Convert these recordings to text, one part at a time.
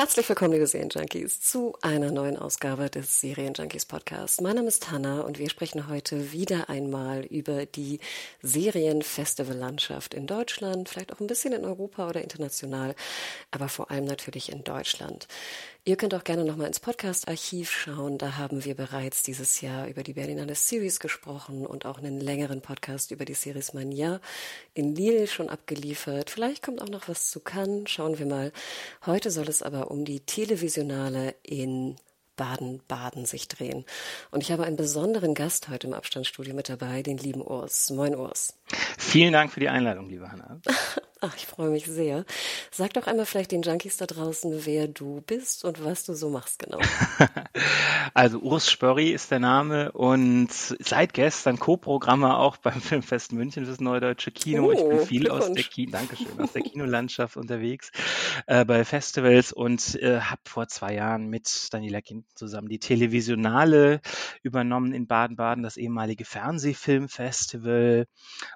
Herzlich willkommen, liebe Serienjunkies, zu einer neuen Ausgabe des Serienjunkies Podcasts. Mein Name ist Hanna und wir sprechen heute wieder einmal über die Serienfestivallandschaft in Deutschland, vielleicht auch ein bisschen in Europa oder international, aber vor allem natürlich in Deutschland. Ihr könnt auch gerne nochmal ins Podcast-Archiv schauen. Da haben wir bereits dieses Jahr über die Berlinale Series gesprochen und auch einen längeren Podcast über die Series Mania in Lille schon abgeliefert. Vielleicht kommt auch noch was zu Cannes. Schauen wir mal. Heute soll es aber um die Televisionale in Baden-Baden sich drehen. Und ich habe einen besonderen Gast heute im Abstandsstudio mit dabei, den lieben Urs. Moin Urs. Vielen Dank für die Einladung, liebe Hanna. Ach, ich freue mich sehr. Sag doch einmal vielleicht den Junkies da draußen, wer du bist und was du so machst genau. also Urs Spörri ist der Name und seit gestern Co-Programmer auch beim Filmfest München fürs Neue Deutsche Kino. Oh, ich bin oh, viel aus der, Ki Dankeschön, aus der Kinolandschaft unterwegs äh, bei Festivals und äh, habe vor zwei Jahren mit Daniela Kind zusammen die Televisionale übernommen in Baden-Baden, das ehemalige Fernsehfilmfestival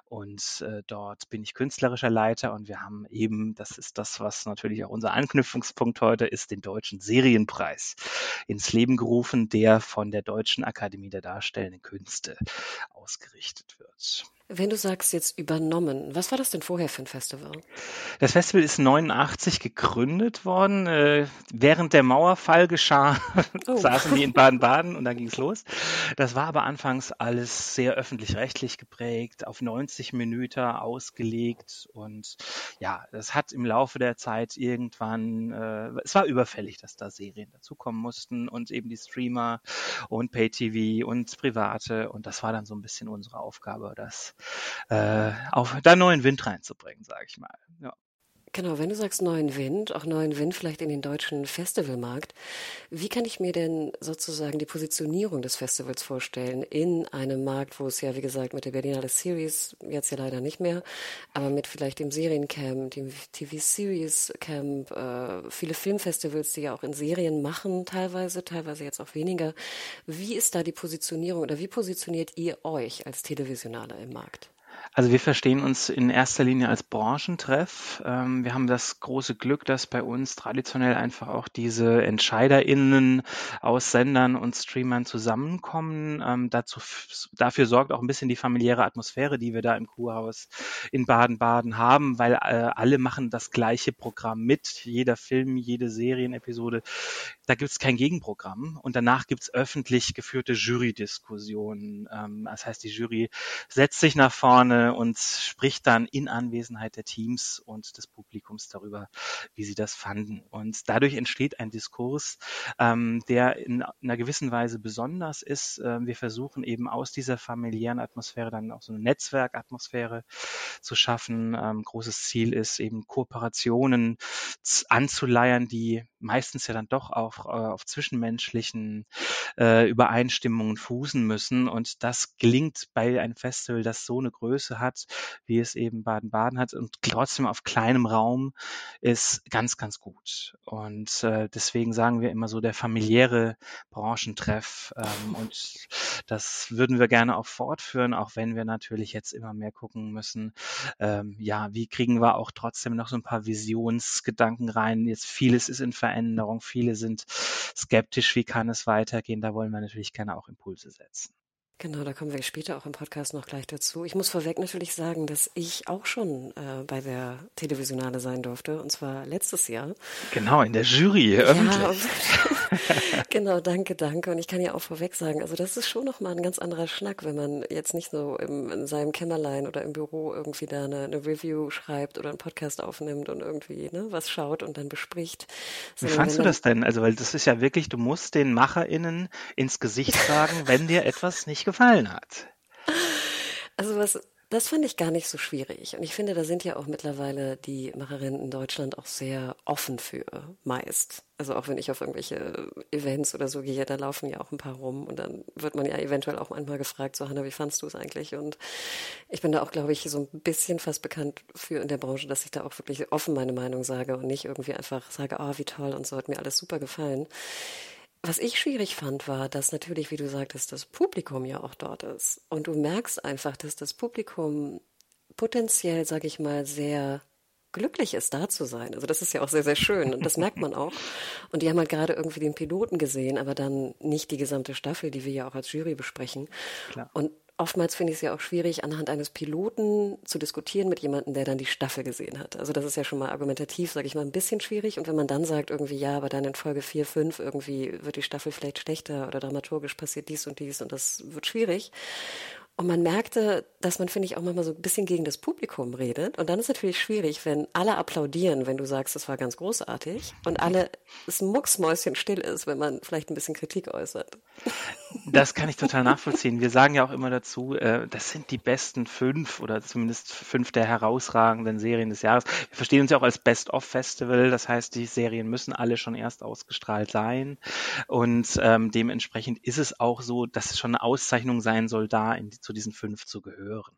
und äh, dort bin ich künstlerischer Leiter und wir haben eben, das ist das, was natürlich auch unser Anknüpfungspunkt heute ist, den Deutschen Serienpreis ins Leben gerufen, der von der Deutschen Akademie der Darstellenden Künste ausgerichtet wird. Wenn du sagst jetzt übernommen, was war das denn vorher für ein Festival? Das Festival ist 89 gegründet worden. Äh, während der Mauerfall geschah, oh. saßen die in Baden-Baden und dann ging es los. Das war aber anfangs alles sehr öffentlich-rechtlich geprägt, auf 90 Minuten ausgelegt und ja, das hat im Laufe der Zeit irgendwann, äh, es war überfällig, dass da Serien dazukommen mussten und eben die Streamer und Pay-TV und Private und das war dann so ein bisschen unsere Aufgabe, das äh, auf da neuen Wind reinzubringen, sage ich mal. Ja. Genau, wenn du sagst neuen Wind, auch neuen Wind vielleicht in den deutschen Festivalmarkt, wie kann ich mir denn sozusagen die Positionierung des Festivals vorstellen in einem Markt, wo es ja, wie gesagt, mit der Berlinale Series, jetzt ja leider nicht mehr, aber mit vielleicht dem Seriencamp, dem TV-Series Camp, äh, viele Filmfestivals, die ja auch in Serien machen, teilweise, teilweise jetzt auch weniger. Wie ist da die Positionierung oder wie positioniert ihr euch als Televisionale im Markt? Also wir verstehen uns in erster Linie als Branchentreff. Ähm, wir haben das große Glück, dass bei uns traditionell einfach auch diese EntscheiderInnen aus Sendern und Streamern zusammenkommen. Ähm, dazu, dafür sorgt auch ein bisschen die familiäre Atmosphäre, die wir da im Kurhaus in Baden-Baden haben, weil äh, alle machen das gleiche Programm mit. Jeder Film, jede Serienepisode. Da gibt es kein Gegenprogramm. Und danach gibt es öffentlich geführte Jury-Diskussionen. Ähm, das heißt, die Jury setzt sich nach vorne und spricht dann in Anwesenheit der Teams und des Publikums darüber, wie sie das fanden. Und dadurch entsteht ein Diskurs, ähm, der in einer gewissen Weise besonders ist. Ähm, wir versuchen eben aus dieser familiären Atmosphäre dann auch so eine Netzwerkatmosphäre zu schaffen. Ähm, großes Ziel ist eben Kooperationen anzuleiern, die meistens ja dann doch auch äh, auf zwischenmenschlichen äh, Übereinstimmungen fußen müssen. Und das gelingt bei einem Festival, das so eine Größe hat, wie es eben Baden-Baden hat und trotzdem auf kleinem Raum ist ganz, ganz gut. Und äh, deswegen sagen wir immer so der familiäre Branchentreff. Ähm, und das würden wir gerne auch fortführen, auch wenn wir natürlich jetzt immer mehr gucken müssen, ähm, ja, wie kriegen wir auch trotzdem noch so ein paar Visionsgedanken rein. Jetzt vieles ist in Veränderung, viele sind skeptisch, wie kann es weitergehen. Da wollen wir natürlich gerne auch Impulse setzen. Genau, da kommen wir später auch im Podcast noch gleich dazu. Ich muss vorweg natürlich sagen, dass ich auch schon äh, bei der Televisionale sein durfte, und zwar letztes Jahr. Genau, in der Jury, öffentlich. Ja, genau, danke, danke. Und ich kann ja auch vorweg sagen, also das ist schon nochmal ein ganz anderer Schnack, wenn man jetzt nicht so im, in seinem Kämmerlein oder im Büro irgendwie da eine, eine Review schreibt oder einen Podcast aufnimmt und irgendwie ne, was schaut und dann bespricht. Wie fandst du das denn? Also, weil das ist ja wirklich, du musst den MacherInnen ins Gesicht sagen, wenn dir etwas nicht gefallen hat. Also was das fand ich gar nicht so schwierig. Und ich finde, da sind ja auch mittlerweile die Macherinnen in Deutschland auch sehr offen für, meist. Also auch wenn ich auf irgendwelche Events oder so gehe, da laufen ja auch ein paar rum und dann wird man ja eventuell auch manchmal gefragt, so Hanna, wie fandst du es eigentlich? Und ich bin da auch, glaube ich, so ein bisschen fast bekannt für in der Branche, dass ich da auch wirklich offen meine Meinung sage und nicht irgendwie einfach sage, oh, wie toll und so hat mir alles super gefallen. Was ich schwierig fand, war, dass natürlich, wie du sagtest, das Publikum ja auch dort ist. Und du merkst einfach, dass das Publikum potenziell, sag ich mal, sehr glücklich ist, da zu sein. Also das ist ja auch sehr, sehr schön und das merkt man auch. Und die haben halt gerade irgendwie den Piloten gesehen, aber dann nicht die gesamte Staffel, die wir ja auch als Jury besprechen. Klar. Und oftmals finde ich es ja auch schwierig, anhand eines Piloten zu diskutieren mit jemandem, der dann die Staffel gesehen hat. Also das ist ja schon mal argumentativ, sage ich mal, ein bisschen schwierig. Und wenn man dann sagt, irgendwie, ja, aber dann in Folge 4, 5 irgendwie wird die Staffel vielleicht schlechter oder dramaturgisch passiert dies und dies und das wird schwierig. Und man merkte, dass man, finde ich, auch manchmal so ein bisschen gegen das Publikum redet. Und dann ist es natürlich schwierig, wenn alle applaudieren, wenn du sagst, das war ganz großartig, und alle es mucksmäuschen still ist, wenn man vielleicht ein bisschen Kritik äußert. Das kann ich total nachvollziehen. Wir sagen ja auch immer dazu, äh, das sind die besten fünf oder zumindest fünf der herausragenden Serien des Jahres. Wir verstehen uns ja auch als Best-of-Festival. Das heißt, die Serien müssen alle schon erst ausgestrahlt sein. Und ähm, dementsprechend ist es auch so, dass es schon eine Auszeichnung sein soll, da in die zu diesen fünf zu gehören.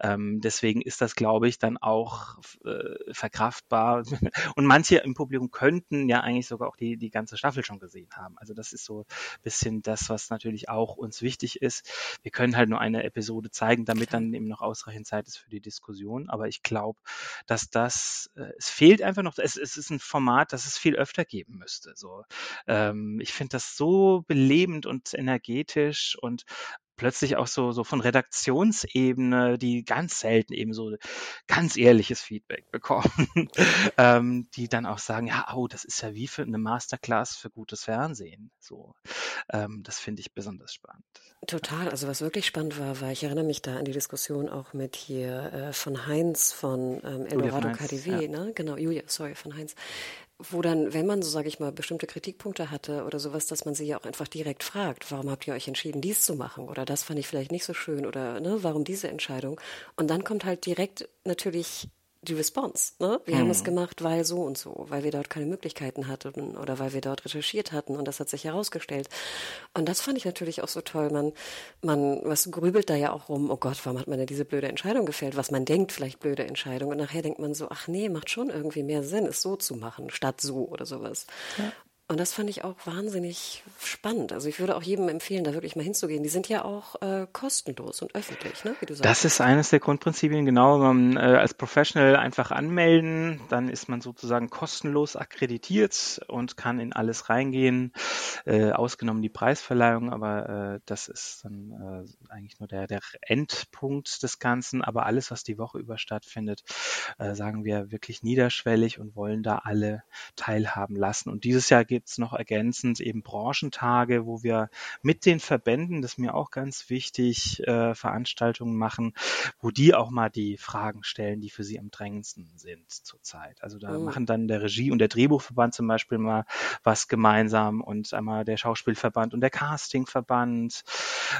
Ähm, deswegen ist das, glaube ich, dann auch äh, verkraftbar. Und manche im Publikum könnten ja eigentlich sogar auch die, die ganze Staffel schon gesehen haben. Also das ist so ein bisschen das, was natürlich auch uns wichtig ist. Wir können halt nur eine Episode zeigen, damit dann eben noch ausreichend Zeit ist für die Diskussion. Aber ich glaube, dass das, äh, es fehlt einfach noch, es, es ist ein Format, das es viel öfter geben müsste. So, ähm, ich finde das so belebend und energetisch und plötzlich auch so, so von Redaktionsebene, die ganz selten eben so ganz ehrliches Feedback bekommen, ähm, die dann auch sagen, ja, oh, das ist ja wie für eine Masterclass für gutes Fernsehen. So, ähm, das finde ich besonders spannend. Total. Also was wirklich spannend war, war, ich erinnere mich da an die Diskussion auch mit hier äh, von Heinz von ähm, Eldorado KDW, ja. ne? Genau, Julia, sorry, von Heinz wo dann, wenn man so, sage ich mal, bestimmte Kritikpunkte hatte oder sowas, dass man sie ja auch einfach direkt fragt, warum habt ihr euch entschieden, dies zu machen oder das fand ich vielleicht nicht so schön oder ne, warum diese Entscheidung? Und dann kommt halt direkt natürlich die Response. Ne? Wir hm. haben es mhm. gemacht, weil so und so, weil wir dort keine Möglichkeiten hatten oder weil wir dort recherchiert hatten und das hat sich herausgestellt. Und das fand ich natürlich auch so toll. Man, man, was grübelt da ja auch rum, oh Gott, warum hat man denn diese blöde Entscheidung gefällt? Was man denkt, vielleicht blöde Entscheidung. Und nachher denkt man so, ach nee, macht schon irgendwie mehr Sinn, es so zu machen, statt so oder sowas. Ja. Und das fand ich auch wahnsinnig spannend. Also ich würde auch jedem empfehlen, da wirklich mal hinzugehen. Die sind ja auch äh, kostenlos und öffentlich, ne? wie du sagst. Das ist eines der Grundprinzipien, genau. Man äh, als Professional einfach anmelden, dann ist man sozusagen kostenlos akkreditiert und kann in alles reingehen, äh, ausgenommen die Preisverleihung, aber äh, das ist dann äh, eigentlich nur der, der Endpunkt des Ganzen. Aber alles, was die Woche über stattfindet, äh, sagen wir wirklich niederschwellig und wollen da alle teilhaben lassen. Und dieses Jahr gibt es noch ergänzend eben Branchentage, wo wir mit den Verbänden, das ist mir auch ganz wichtig, äh, Veranstaltungen machen, wo die auch mal die Fragen stellen, die für sie am drängendsten sind zurzeit. Also da oh. machen dann der Regie- und der Drehbuchverband zum Beispiel mal was gemeinsam und einmal der Schauspielverband und der Castingverband.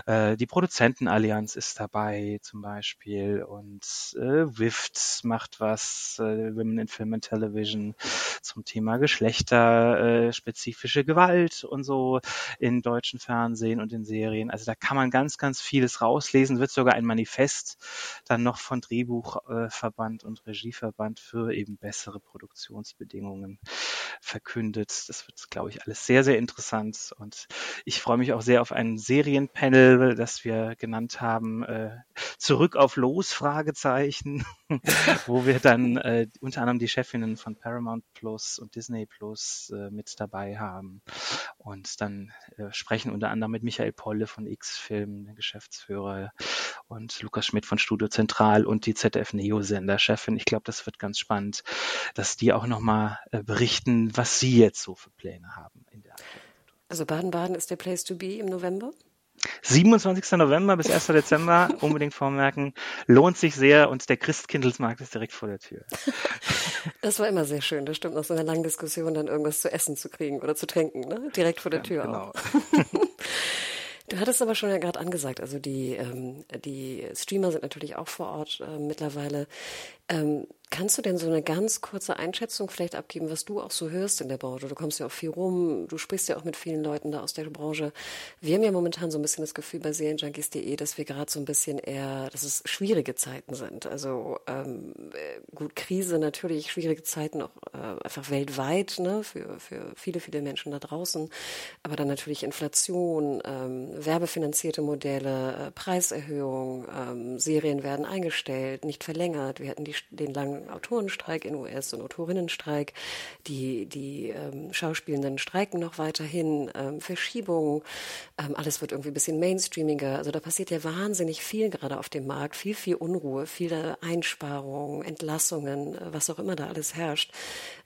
Äh, die Produzentenallianz ist dabei zum Beispiel und äh, WIFT macht was, äh, Women in Film and Television zum Thema Geschlechter, äh, spezifische Gewalt und so in deutschen Fernsehen und in Serien. Also da kann man ganz, ganz vieles rauslesen, wird sogar ein Manifest dann noch von Drehbuchverband und Regieverband für eben bessere Produktionsbedingungen verkündet. Das wird, glaube ich, alles sehr, sehr interessant und ich freue mich auch sehr auf ein Serienpanel, das wir genannt haben, äh, zurück auf Los, Fragezeichen, wo wir dann äh, unter anderem die Chefinnen von Paramount Plus und Disney Plus äh, mit dabei dabei haben und dann äh, sprechen unter anderem mit Michael Polle von X-Film, der Geschäftsführer, und Lukas Schmidt von Studio Zentral und die ZDF Neo Sender Chefin. Ich glaube, das wird ganz spannend, dass die auch nochmal äh, berichten, was sie jetzt so für Pläne haben in der Also Baden-Baden ist der Place to be im November? 27. November bis 1. Dezember, unbedingt vormerken, lohnt sich sehr und der Christkindlesmarkt ist direkt vor der Tür. Das war immer sehr schön, das stimmt, nach so einer langen Diskussion dann irgendwas zu essen zu kriegen oder zu trinken, ne? direkt vor der ja, Tür genau. auch. Du hattest aber schon ja gerade angesagt, also die, ähm, die Streamer sind natürlich auch vor Ort äh, mittlerweile. Ähm, Kannst du denn so eine ganz kurze Einschätzung vielleicht abgeben, was du auch so hörst in der Branche? Du kommst ja auch viel rum, du sprichst ja auch mit vielen Leuten da aus der Branche. Wir haben ja momentan so ein bisschen das Gefühl bei Serienjunkies.de, dass wir gerade so ein bisschen eher, dass es schwierige Zeiten sind. Also ähm, gut, Krise natürlich, schwierige Zeiten auch äh, einfach weltweit, ne, für, für viele, viele Menschen da draußen. Aber dann natürlich Inflation, ähm, werbefinanzierte Modelle, äh, Preiserhöhung, ähm, Serien werden eingestellt, nicht verlängert. Wir hatten die, den langen Autorenstreik in US und Autorinnenstreik. Die, die ähm, Schauspielenden streiken noch weiterhin, ähm, Verschiebungen, ähm, alles wird irgendwie ein bisschen mainstreamiger. Also da passiert ja wahnsinnig viel gerade auf dem Markt, viel, viel Unruhe, viele Einsparungen, Entlassungen, äh, was auch immer da alles herrscht.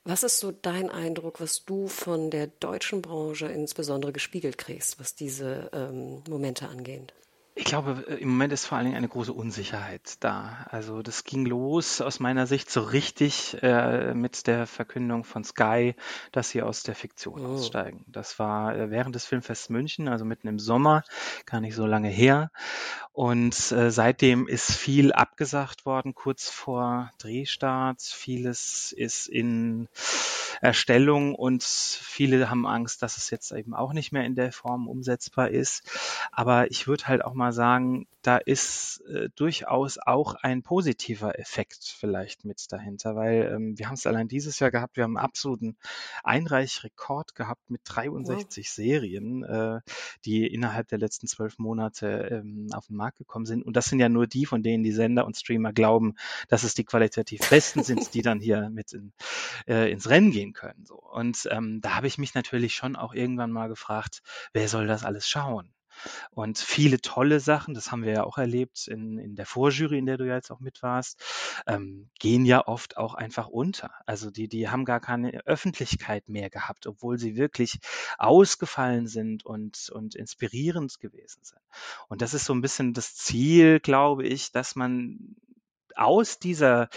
Was ist so dein Eindruck, was du von der deutschen Branche insbesondere gespiegelt kriegst, was diese ähm, Momente angeht? Ich glaube, äh, im Moment ist vor allen Dingen eine große Unsicherheit da. Also das ging los aus meiner Sicht so richtig äh, mit der Verkündung von Sky, dass sie aus der Fiktion oh. aussteigen. Das war äh, während des Filmfests München, also mitten im Sommer, gar nicht so lange her. Und äh, seitdem ist viel abgesagt worden, kurz vor Drehstart. Vieles ist in Erstellung und viele haben Angst, dass es jetzt eben auch nicht mehr in der Form umsetzbar ist. Aber ich würde halt auch mal sagen, da ist äh, durchaus auch ein positiver Effekt vielleicht mit dahinter, weil ähm, wir haben es allein dieses Jahr gehabt, wir haben einen absoluten Einreichrekord gehabt mit 63 wow. Serien, äh, die innerhalb der letzten zwölf Monate ähm, auf den Markt gekommen sind. Und das sind ja nur die, von denen die Sender und Streamer glauben, dass es die qualitativ besten sind, die dann hier mit in, äh, ins Rennen gehen können. So. Und ähm, da habe ich mich natürlich schon auch irgendwann mal gefragt, wer soll das alles schauen? Und viele tolle Sachen, das haben wir ja auch erlebt in, in der Vorjury, in der du ja jetzt auch mit warst, ähm, gehen ja oft auch einfach unter. Also die, die haben gar keine Öffentlichkeit mehr gehabt, obwohl sie wirklich ausgefallen sind und, und inspirierend gewesen sind. Und das ist so ein bisschen das Ziel, glaube ich, dass man aus dieser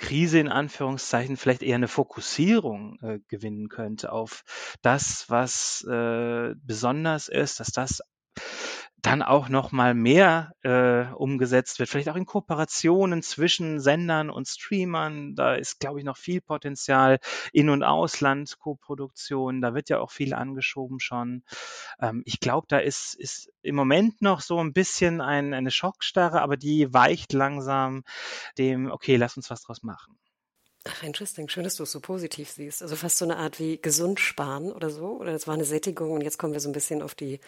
Krise in Anführungszeichen vielleicht eher eine Fokussierung äh, gewinnen könnte auf das, was äh, besonders ist, dass das dann auch noch mal mehr äh, umgesetzt wird, vielleicht auch in Kooperationen zwischen Sendern und Streamern. Da ist, glaube ich, noch viel Potenzial in und Ausland Koproduktion. Da wird ja auch viel angeschoben schon. Ähm, ich glaube, da ist, ist im Moment noch so ein bisschen ein, eine Schockstarre, aber die weicht langsam dem, okay, lass uns was draus machen. Ach, interesting. Schön, dass du es so positiv siehst. Also fast so eine Art wie gesund sparen oder so. Oder es war eine Sättigung und jetzt kommen wir so ein bisschen auf die,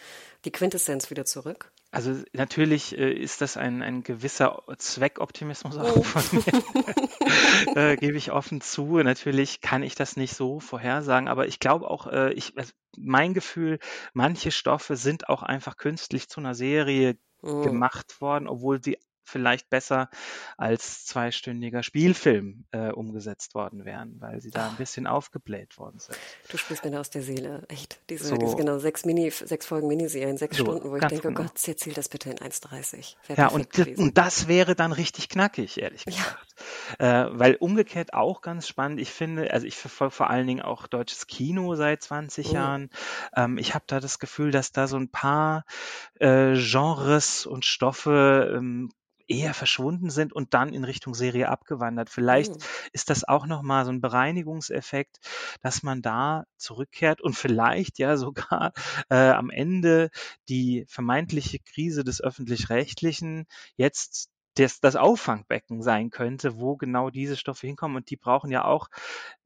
die Quintessenz wieder zurück. Also natürlich äh, ist das ein, ein gewisser Zweckoptimismus auch oh. von mir. äh, Gebe ich offen zu. Natürlich kann ich das nicht so vorhersagen, aber ich glaube auch, äh, ich, also mein Gefühl, manche Stoffe sind auch einfach künstlich zu einer Serie oh. gemacht worden, obwohl sie vielleicht besser als zweistündiger Spielfilm äh, umgesetzt worden wären, weil sie da ein bisschen aufgebläht worden sind. Du sprichst mir da aus der Seele, echt. Diese, so, diese genau sechs Mini, sechs Folgen Miniserien, sechs so, Stunden, wo ich denke, genau. Gott, erzähl das bitte in 1,30. Ja, und, und das wäre dann richtig knackig, ehrlich gesagt. Ja. Äh, weil umgekehrt auch ganz spannend, ich finde, also ich verfolge vor allen Dingen auch deutsches Kino seit 20 oh. Jahren. Ähm, ich habe da das Gefühl, dass da so ein paar äh, Genres und Stoffe ähm, eher verschwunden sind und dann in Richtung Serie abgewandert. Vielleicht mhm. ist das auch nochmal so ein Bereinigungseffekt, dass man da zurückkehrt und vielleicht ja sogar äh, am Ende die vermeintliche Krise des öffentlich-rechtlichen jetzt das, das Auffangbecken sein könnte, wo genau diese Stoffe hinkommen. Und die brauchen ja auch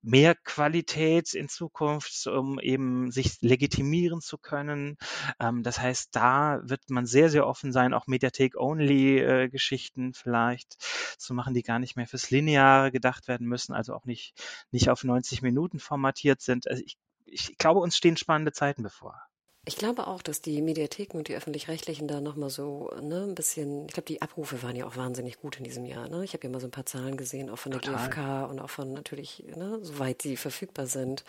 mehr Qualität in Zukunft, um eben sich legitimieren zu können. Ähm, das heißt, da wird man sehr, sehr offen sein, auch Mediathek-Only-Geschichten äh, vielleicht zu machen, die gar nicht mehr fürs Lineare gedacht werden müssen, also auch nicht, nicht auf 90 Minuten formatiert sind. Also ich, ich glaube, uns stehen spannende Zeiten bevor. Ich glaube auch, dass die Mediatheken und die öffentlich-rechtlichen da nochmal so ne, ein bisschen, ich glaube, die Abrufe waren ja auch wahnsinnig gut in diesem Jahr. Ne? Ich habe ja mal so ein paar Zahlen gesehen, auch von der Total. GfK und auch von natürlich, ne, soweit sie verfügbar sind.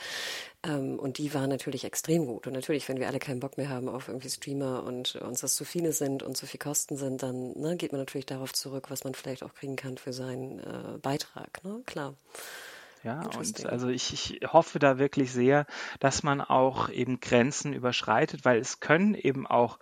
Ähm, und die waren natürlich extrem gut. Und natürlich, wenn wir alle keinen Bock mehr haben auf irgendwie Streamer und uns das zu viele sind und zu viel Kosten sind, dann ne, geht man natürlich darauf zurück, was man vielleicht auch kriegen kann für seinen äh, Beitrag. Ne? Klar. Ja, und also ich, ich hoffe da wirklich sehr, dass man auch eben Grenzen überschreitet, weil es können eben auch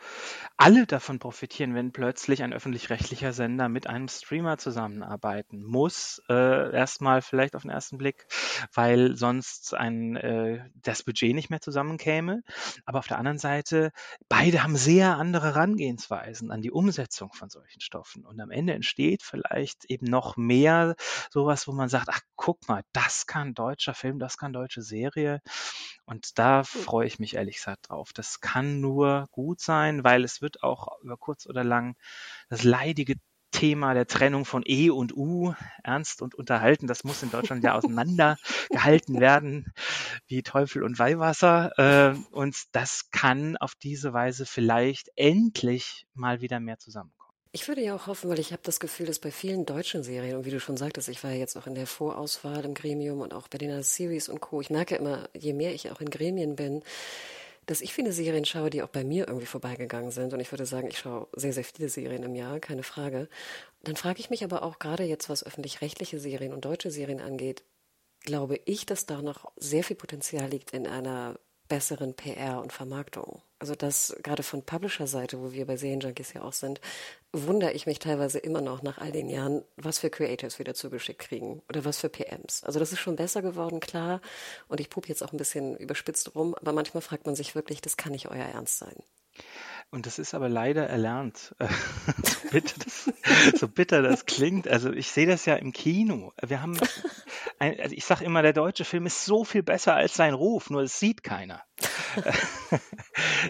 alle davon profitieren, wenn plötzlich ein öffentlich-rechtlicher Sender mit einem Streamer zusammenarbeiten muss. Äh, erstmal vielleicht auf den ersten Blick, weil sonst ein äh, das Budget nicht mehr zusammenkäme. Aber auf der anderen Seite, beide haben sehr andere Herangehensweisen an die Umsetzung von solchen Stoffen. Und am Ende entsteht vielleicht eben noch mehr sowas, wo man sagt, ach guck mal, das kann deutscher Film, das kann deutsche Serie. Und da hm. freue ich mich ehrlich gesagt drauf. Das kann nur gut sein, weil es wird auch über kurz oder lang das leidige Thema der Trennung von E und U ernst und unterhalten. Das muss in Deutschland ja auseinandergehalten werden, wie Teufel und Weihwasser. Äh, und das kann auf diese Weise vielleicht endlich mal wieder mehr zusammenkommen. Ich würde ja auch hoffen, weil ich habe das Gefühl, dass bei vielen deutschen Serien, und wie du schon sagtest, ich war ja jetzt auch in der Vorauswahl im Gremium und auch bei den Series und Co. Ich merke immer, je mehr ich auch in Gremien bin, dass ich viele Serien schaue, die auch bei mir irgendwie vorbeigegangen sind. Und ich würde sagen, ich schaue sehr, sehr viele Serien im Jahr, keine Frage. Dann frage ich mich aber auch gerade jetzt, was öffentlich-rechtliche Serien und deutsche Serien angeht, glaube ich, dass da noch sehr viel Potenzial liegt in einer besseren PR und Vermarktung. Also das gerade von Publisher-Seite, wo wir bei Serienjunkies ja auch sind, wundere ich mich teilweise immer noch nach all den Jahren, was für Creators wir dazu geschickt kriegen oder was für PMs. Also das ist schon besser geworden, klar. Und ich pup jetzt auch ein bisschen überspitzt rum, aber manchmal fragt man sich wirklich, das kann nicht euer Ernst sein. Und das ist aber leider erlernt. so, bitter das, so bitter das klingt. Also ich sehe das ja im Kino. Wir haben, ein, also ich sage immer, der deutsche Film ist so viel besser als sein Ruf, nur es sieht keiner.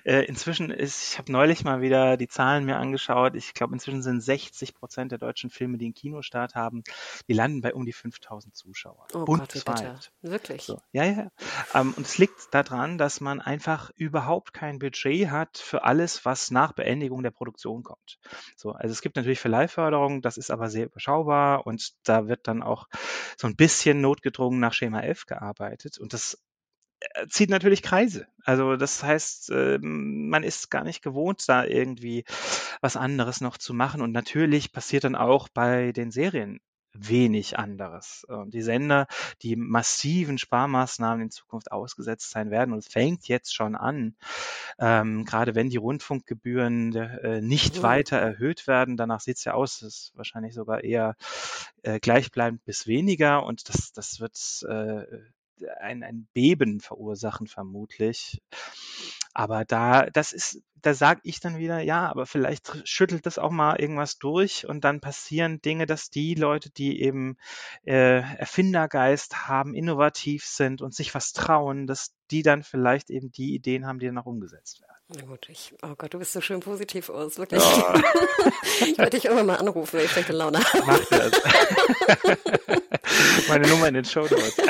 Äh, inzwischen ist, ich habe neulich mal wieder die Zahlen mir angeschaut. Ich glaube, inzwischen sind 60 Prozent der deutschen Filme, die einen Kinostart haben, die landen bei um die 5000 Zuschauern. Oh Bundesweit. Gott, Wirklich? So. Ja, ja. Ähm, und es liegt daran, dass man einfach überhaupt kein Budget hat für alles, was nach Beendigung der Produktion kommt. So, also es gibt natürlich Verleihförderung, das ist aber sehr überschaubar und da wird dann auch so ein bisschen notgedrungen nach Schema F gearbeitet und das zieht natürlich Kreise. Also das heißt, ähm, man ist gar nicht gewohnt, da irgendwie was anderes noch zu machen. Und natürlich passiert dann auch bei den Serien wenig anderes. Die Sender, die massiven Sparmaßnahmen in Zukunft ausgesetzt sein werden, und es fängt jetzt schon an, ähm, gerade wenn die Rundfunkgebühren äh, nicht mhm. weiter erhöht werden, danach sieht es ja aus, es ist wahrscheinlich sogar eher äh, gleichbleibend bis weniger und das, das wird äh, ein, ein Beben verursachen vermutlich. Aber da, das ist, da sage ich dann wieder, ja, aber vielleicht schüttelt das auch mal irgendwas durch und dann passieren Dinge, dass die Leute, die eben äh, Erfindergeist haben, innovativ sind und sich was trauen, dass die dann vielleicht eben die Ideen haben, die dann auch umgesetzt werden. Na gut, ich, oh Gott, du bist so schön positiv aus, wirklich. Oh. ich werde dich irgendwann mal anrufen, wenn ich schlechte Laune habe. Mach das. Meine Nummer in den Show Notes.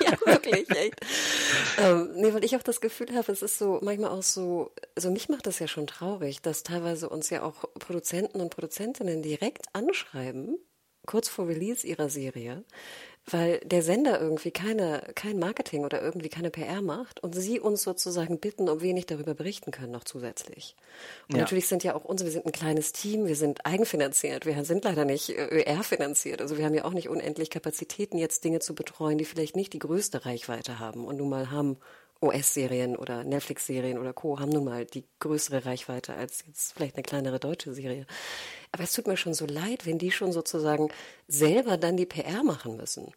ja, wirklich, echt. Ähm, nee, weil ich auch das Gefühl habe, es ist so manchmal auch so, also mich macht das ja schon traurig, dass teilweise uns ja auch Produzenten und Produzentinnen direkt anschreiben, kurz vor Release ihrer Serie, weil der Sender irgendwie keine, kein Marketing oder irgendwie keine PR macht und sie uns sozusagen bitten, ob wir nicht darüber berichten können, noch zusätzlich. Und ja. natürlich sind ja auch unsere, wir sind ein kleines Team, wir sind eigenfinanziert, wir sind leider nicht äh, ÖR-finanziert. Also wir haben ja auch nicht unendlich Kapazitäten, jetzt Dinge zu betreuen, die vielleicht nicht die größte Reichweite haben und nun mal haben US-Serien oder Netflix-Serien oder Co. haben nun mal die größere Reichweite als jetzt vielleicht eine kleinere deutsche Serie. Aber es tut mir schon so leid, wenn die schon sozusagen selber dann die PR machen müssen.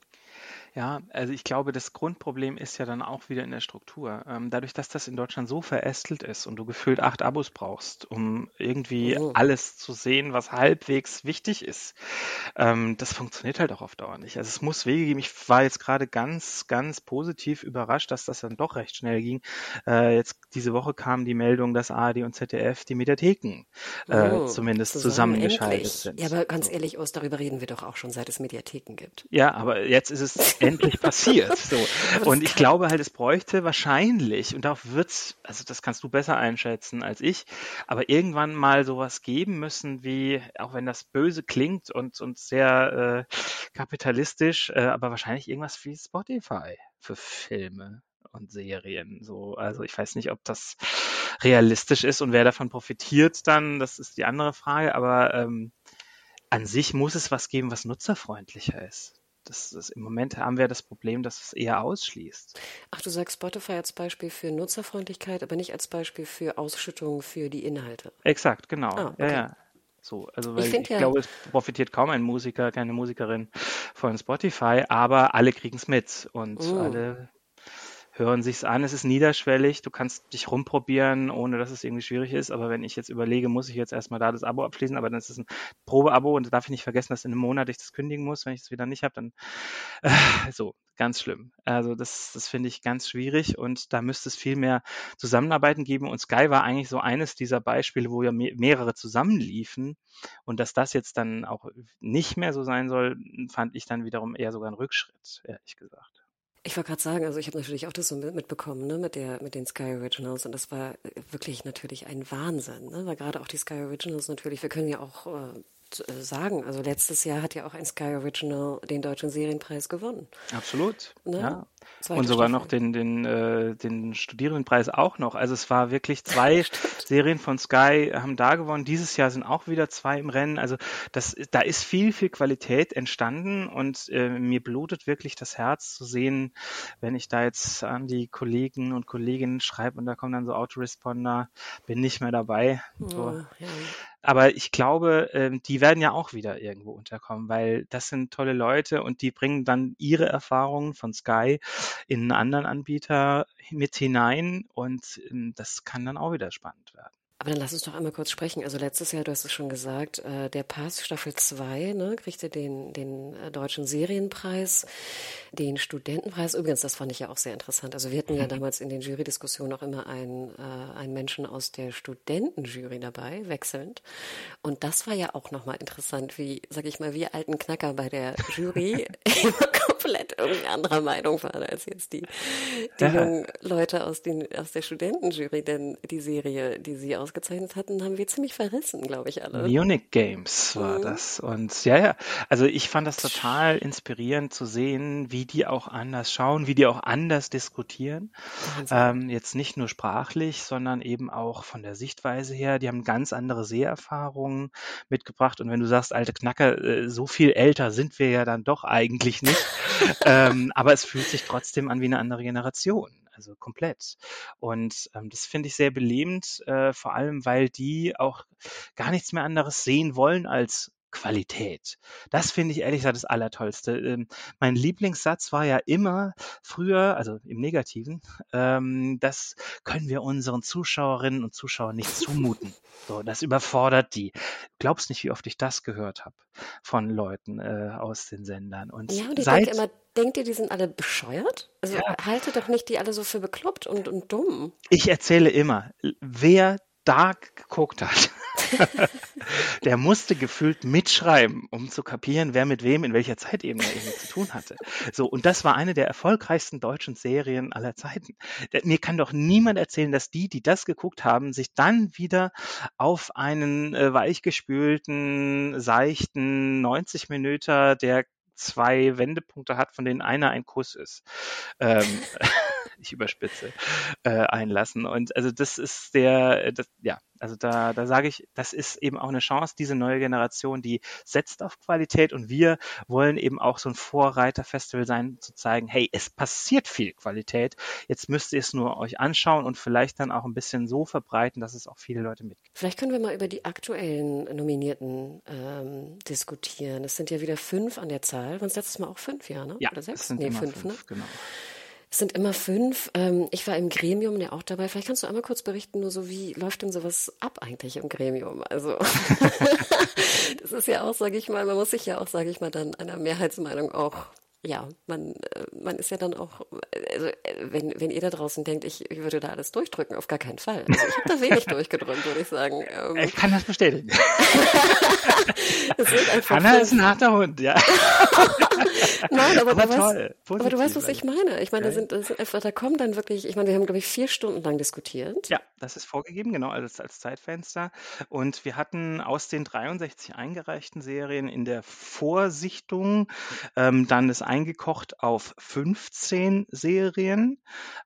Ja, also ich glaube, das Grundproblem ist ja dann auch wieder in der Struktur. Ähm, dadurch, dass das in Deutschland so verästelt ist und du gefühlt acht Abos brauchst, um irgendwie oh. alles zu sehen, was halbwegs wichtig ist, ähm, das funktioniert halt auch auf Dauer nicht. Also es muss Wege geben. Ich war jetzt gerade ganz, ganz positiv überrascht, dass das dann doch recht schnell ging. Äh, jetzt diese Woche kam die Meldung, dass ARD und ZDF die Mediatheken äh, oh, zumindest zusammengeschaltet sind. Ja, aber ganz ehrlich, Ost, darüber reden wir doch auch schon, seit es Mediatheken gibt. Ja, aber jetzt ist es endlich passiert. So. Und ich glaube halt, es bräuchte wahrscheinlich, und darauf wird's, also das kannst du besser einschätzen als ich, aber irgendwann mal sowas geben müssen, wie, auch wenn das böse klingt und, und sehr äh, kapitalistisch, äh, aber wahrscheinlich irgendwas wie Spotify für Filme und Serien. So, also ich weiß nicht, ob das realistisch ist und wer davon profitiert dann, das ist die andere Frage, aber ähm, an sich muss es was geben, was nutzerfreundlicher ist. Das, das, Im Moment haben wir das Problem, dass es eher ausschließt. Ach, du sagst Spotify als Beispiel für Nutzerfreundlichkeit, aber nicht als Beispiel für Ausschüttung für die Inhalte. Exakt, genau. Ah, okay. Ja, ja. So, also ich, ich ja. glaube, es profitiert kaum ein Musiker, keine Musikerin von Spotify, aber alle kriegen es mit und mm. alle hören sich's an. Es ist niederschwellig. Du kannst dich rumprobieren, ohne dass es irgendwie schwierig ist. Aber wenn ich jetzt überlege, muss ich jetzt erstmal da das Abo abschließen, aber dann ist es ein Probeabo und da darf ich nicht vergessen, dass in einem Monat ich das kündigen muss. Wenn ich es wieder nicht habe, dann äh, so, ganz schlimm. Also das, das finde ich ganz schwierig und da müsste es viel mehr Zusammenarbeiten geben. Und Sky war eigentlich so eines dieser Beispiele, wo ja mehrere zusammenliefen. Und dass das jetzt dann auch nicht mehr so sein soll, fand ich dann wiederum eher sogar ein Rückschritt, ehrlich gesagt. Ich wollte gerade sagen, also ich habe natürlich auch das so mitbekommen, ne, mit der, mit den Sky Originals und das war äh, wirklich natürlich ein Wahnsinn, ne, weil gerade auch die Sky Originals natürlich, wir können ja auch äh, äh, sagen. Also letztes Jahr hat ja auch ein Sky Original den deutschen Serienpreis gewonnen. Absolut. Ne? Ja. Und sogar Staffel. noch den, den, äh, den Studierendenpreis auch noch. Also es war wirklich zwei Serien von Sky haben da gewonnen. Dieses Jahr sind auch wieder zwei im Rennen. Also das, da ist viel, viel Qualität entstanden und äh, mir blutet wirklich das Herz zu sehen, wenn ich da jetzt an die Kollegen und Kolleginnen schreibe und da kommen dann so Autoresponder, bin nicht mehr dabei. So. Oh, ja. Aber ich glaube, ähm, die werden ja auch wieder irgendwo unterkommen, weil das sind tolle Leute und die bringen dann ihre Erfahrungen von Sky in einen anderen Anbieter mit hinein und ähm, das kann dann auch wieder spannend werden. Aber dann lass uns doch einmal kurz sprechen. Also letztes Jahr, du hast es schon gesagt, äh, der Pass Staffel 2 ne, kriegte den, den äh, deutschen Serienpreis, den Studentenpreis. Übrigens, das fand ich ja auch sehr interessant. Also wir hatten ja damals in den Jury-Diskussionen auch immer einen, äh, einen Menschen aus der Studentenjury dabei, wechselnd. Und das war ja auch nochmal interessant, wie, sag ich mal, wir alten Knacker bei der Jury immer komplett irgendwie anderer Meinung waren als jetzt die, die ja. jungen Leute aus, den, aus der Studentenjury. Denn die Serie, die sie ausgezeichnet hatten, haben wir ziemlich verrissen, glaube ich, alle. Munich Games war mhm. das. Und ja, ja, also ich fand das total inspirierend zu sehen, wie die auch anders schauen, wie die auch anders diskutieren. Ähm, jetzt nicht nur sprachlich, sondern eben auch von der Sichtweise her. Die haben ganz andere Seherfahrungen mitgebracht. Und wenn du sagst, alte Knacker, äh, so viel älter sind wir ja dann doch eigentlich nicht. ähm, aber es fühlt sich trotzdem an wie eine andere Generation also komplett. Und ähm, das finde ich sehr belebend, äh, vor allem weil die auch gar nichts mehr anderes sehen wollen als Qualität. Das finde ich ehrlich gesagt das Allertollste. Ähm, mein Lieblingssatz war ja immer früher, also im Negativen, ähm, das können wir unseren Zuschauerinnen und Zuschauern nicht zumuten. So, das überfordert die. Glaubst nicht, wie oft ich das gehört habe von Leuten äh, aus den Sendern. Und ja, und ich seit, denke immer, denkt ihr, die sind alle bescheuert? Also ja. haltet doch nicht die alle so für bekloppt und, und dumm. Ich erzähle immer, wer da geguckt hat, der musste gefühlt mitschreiben, um zu kapieren, wer mit wem in welcher Zeitebene irgendwie zu tun hatte. So, und das war eine der erfolgreichsten deutschen Serien aller Zeiten. Mir kann doch niemand erzählen, dass die, die das geguckt haben, sich dann wieder auf einen äh, weichgespülten, seichten 90 Minuten, der zwei Wendepunkte hat, von denen einer ein Kuss ist. Ähm, ich überspitze, äh, einlassen. Und also das ist der, das, ja, also da, da sage ich, das ist eben auch eine Chance, diese neue Generation, die setzt auf Qualität und wir wollen eben auch so ein Vorreiterfestival sein, zu zeigen, hey, es passiert viel Qualität. Jetzt müsst ihr es nur euch anschauen und vielleicht dann auch ein bisschen so verbreiten, dass es auch viele Leute mitkriegen. Vielleicht können wir mal über die aktuellen Nominierten ähm, diskutieren. Es sind ja wieder fünf an der Zahl. Waren es letztes Mal auch fünf, ja, ne? Ja, Oder sechs? nee, fünf, fünf, ne? Genau. Es sind immer fünf. Ähm, ich war im Gremium ja auch dabei. Vielleicht kannst du einmal kurz berichten, nur so, wie läuft denn sowas ab eigentlich im Gremium? Also, das ist ja auch, sage ich mal, man muss sich ja auch, sage ich mal, dann einer Mehrheitsmeinung auch ja, man, äh, man ist ja dann auch, also wenn, wenn ihr da draußen denkt, ich, ich würde da alles durchdrücken, auf gar keinen Fall. Also ich habe da wenig durchgedrückt, würde ich sagen. Ähm, ich kann das bestätigen. Hanna ist ein harter Hund, ja. Nein, aber, aber, du, toll, weißt, aber du weißt, was ich meine. Ich meine, da sind, da sind einfach, da kommen dann wirklich, ich meine, wir haben, glaube ich, vier Stunden lang diskutiert. Ja, das ist vorgegeben, genau, als, als Zeitfenster. Und wir hatten aus den 63 eingereichten Serien in der Vorsichtung ähm, dann das eingekocht auf 15 Serien,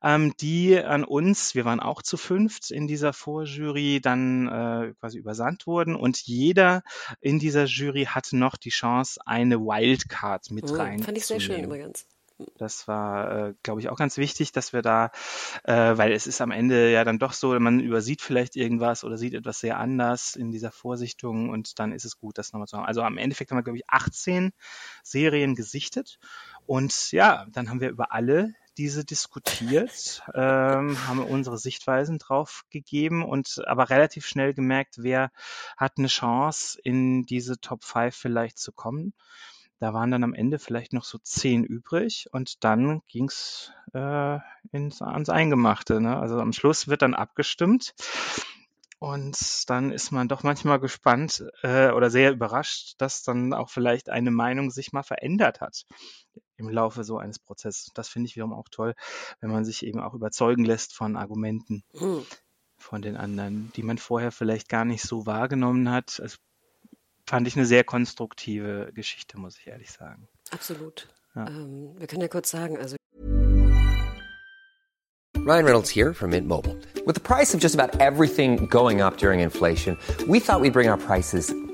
ähm, die an uns, wir waren auch zu fünft in dieser Vorjury, dann äh, quasi übersandt wurden. Und jeder in dieser Jury hatte noch die Chance, eine Wildcard mit oh, rein. Fand ich sehr schön übrigens. Das war, äh, glaube ich, auch ganz wichtig, dass wir da, äh, weil es ist am Ende ja dann doch so, man übersieht vielleicht irgendwas oder sieht etwas sehr anders in dieser Vorsichtung und dann ist es gut, das nochmal zu haben. Also am Endeffekt haben wir, glaube ich, 18 Serien gesichtet und ja, dann haben wir über alle diese diskutiert, ähm, haben unsere Sichtweisen drauf gegeben und aber relativ schnell gemerkt, wer hat eine Chance, in diese Top 5 vielleicht zu kommen. Da waren dann am Ende vielleicht noch so zehn übrig und dann ging's äh, ins, ans Eingemachte. Ne? Also am Schluss wird dann abgestimmt und dann ist man doch manchmal gespannt äh, oder sehr überrascht, dass dann auch vielleicht eine Meinung sich mal verändert hat im Laufe so eines Prozesses. Das finde ich wiederum auch toll, wenn man sich eben auch überzeugen lässt von Argumenten mhm. von den anderen, die man vorher vielleicht gar nicht so wahrgenommen hat. Also fand ich eine sehr konstruktive Geschichte, muss ich ehrlich sagen. Absolut. Ja. Ähm, wir können ja kurz sagen, also Ryan Reynolds here from Mint Mobile. With the price of just about everything going up during inflation, we thought we'd bring our prices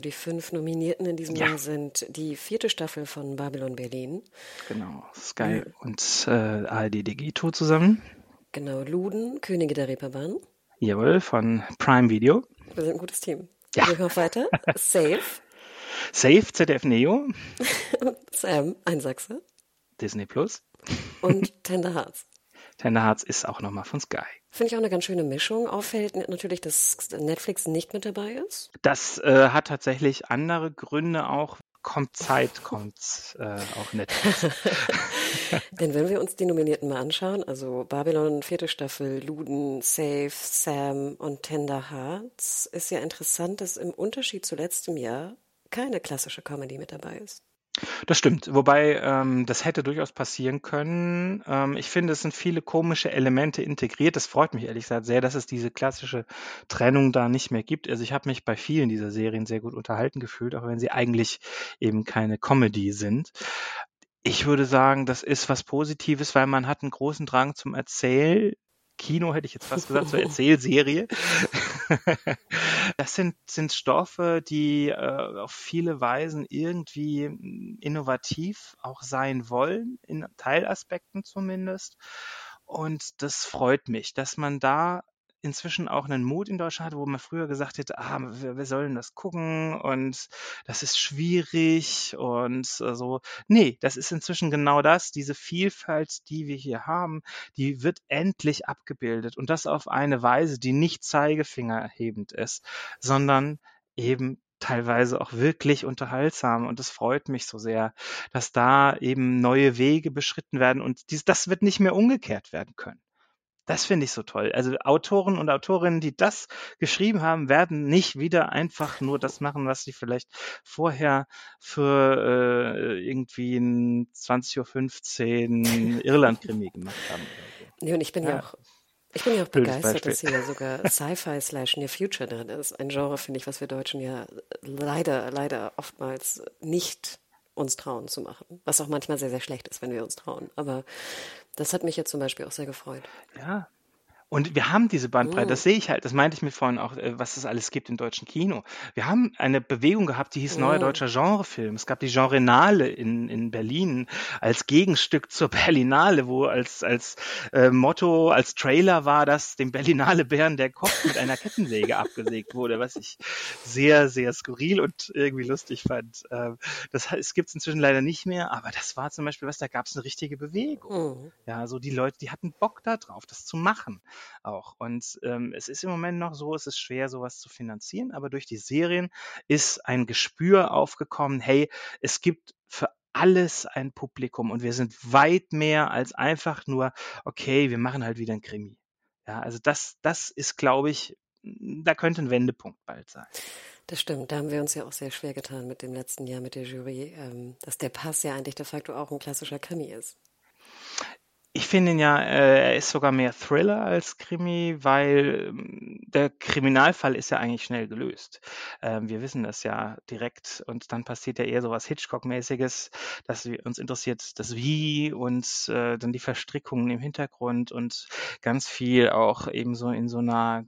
Die fünf Nominierten in diesem ja. Jahr sind die vierte Staffel von Babylon Berlin. Genau, Sky mhm. und äh, ARD Digito zusammen. Genau, Luden, Könige der Reeperbahn. Jawohl, von Prime Video. Wir sind ein gutes Team. Ja. Wir hören weiter. Safe. Safe, ZDF Neo. Sam, ein Sachse. Disney Plus. Und Tender Hearts. Tender Hearts ist auch nochmal von Sky. Finde ich auch eine ganz schöne Mischung. Auffällt natürlich, dass Netflix nicht mit dabei ist. Das äh, hat tatsächlich andere Gründe auch. Kommt Zeit, kommt äh, auch Netflix. Denn wenn wir uns die Nominierten mal anschauen, also Babylon, vierte Staffel, Luden, Safe, Sam und Tender Hearts, ist ja interessant, dass im Unterschied zu letztem Jahr keine klassische Comedy mit dabei ist. Das stimmt, wobei ähm, das hätte durchaus passieren können. Ähm, ich finde, es sind viele komische Elemente integriert. Das freut mich ehrlich gesagt sehr, dass es diese klassische Trennung da nicht mehr gibt. Also ich habe mich bei vielen dieser Serien sehr gut unterhalten gefühlt, auch wenn sie eigentlich eben keine Comedy sind. Ich würde sagen, das ist was Positives, weil man hat einen großen Drang zum Erzähl Kino, hätte ich jetzt fast gesagt, zur Erzählserie. das sind, sind Stoffe, die äh, auf viele Weisen irgendwie innovativ auch sein wollen, in Teilaspekten zumindest. Und das freut mich, dass man da inzwischen auch einen Mut in Deutschland hat, wo man früher gesagt hätte, ah, wir, wir sollen das gucken und das ist schwierig und äh, so. Nee, das ist inzwischen genau das, diese Vielfalt, die wir hier haben, die wird endlich abgebildet und das auf eine Weise, die nicht zeigefingerhebend ist, sondern eben teilweise auch wirklich unterhaltsam und es freut mich so sehr, dass da eben neue Wege beschritten werden und dies, das wird nicht mehr umgekehrt werden können. Das finde ich so toll. Also Autoren und Autorinnen, die das geschrieben haben, werden nicht wieder einfach nur das machen, was sie vielleicht vorher für äh, irgendwie ein 20.15 Uhr Irland-Krimi gemacht haben. Nee, und ich bin ja, ja auch ich bin ja auch begeistert, dass hier sogar Sci-Fi slash Near Future drin ist. Ein Genre, finde ich, was wir Deutschen ja leider, leider oftmals nicht uns trauen zu machen. Was auch manchmal sehr, sehr schlecht ist, wenn wir uns trauen. Aber das hat mich jetzt zum Beispiel auch sehr gefreut. Ja. Und wir haben diese Bandbreite, das sehe ich halt, das meinte ich mir vorhin auch, äh, was es alles gibt im deutschen Kino. Wir haben eine Bewegung gehabt, die hieß Neuer Deutscher Genrefilm. Es gab die Genrenale in, in Berlin als Gegenstück zur Berlinale, wo als, als äh, Motto, als Trailer war, dass dem Berlinale Bären der Kopf mit einer Kettensäge abgesägt wurde, was ich sehr, sehr skurril und irgendwie lustig fand. Ähm, das es gibt es inzwischen leider nicht mehr, aber das war zum Beispiel was, da gab es eine richtige Bewegung. Mhm. Ja, so die Leute, die hatten Bock da drauf, das zu machen auch. Und ähm, es ist im Moment noch so, es ist schwer, sowas zu finanzieren, aber durch die Serien ist ein Gespür aufgekommen, hey, es gibt für alles ein Publikum und wir sind weit mehr als einfach nur, okay, wir machen halt wieder ein Krimi. Ja, also das, das ist, glaube ich, da könnte ein Wendepunkt bald sein. Das stimmt, da haben wir uns ja auch sehr schwer getan mit dem letzten Jahr mit der Jury, ähm, dass der Pass ja eigentlich de facto auch ein klassischer Krimi ist. Ich finde ihn ja, äh, er ist sogar mehr Thriller als Krimi, weil ähm, der Kriminalfall ist ja eigentlich schnell gelöst. Ähm, wir wissen das ja direkt und dann passiert ja eher so was Hitchcock-mäßiges, dass uns interessiert das Wie und äh, dann die Verstrickungen im Hintergrund und ganz viel auch eben so in so einer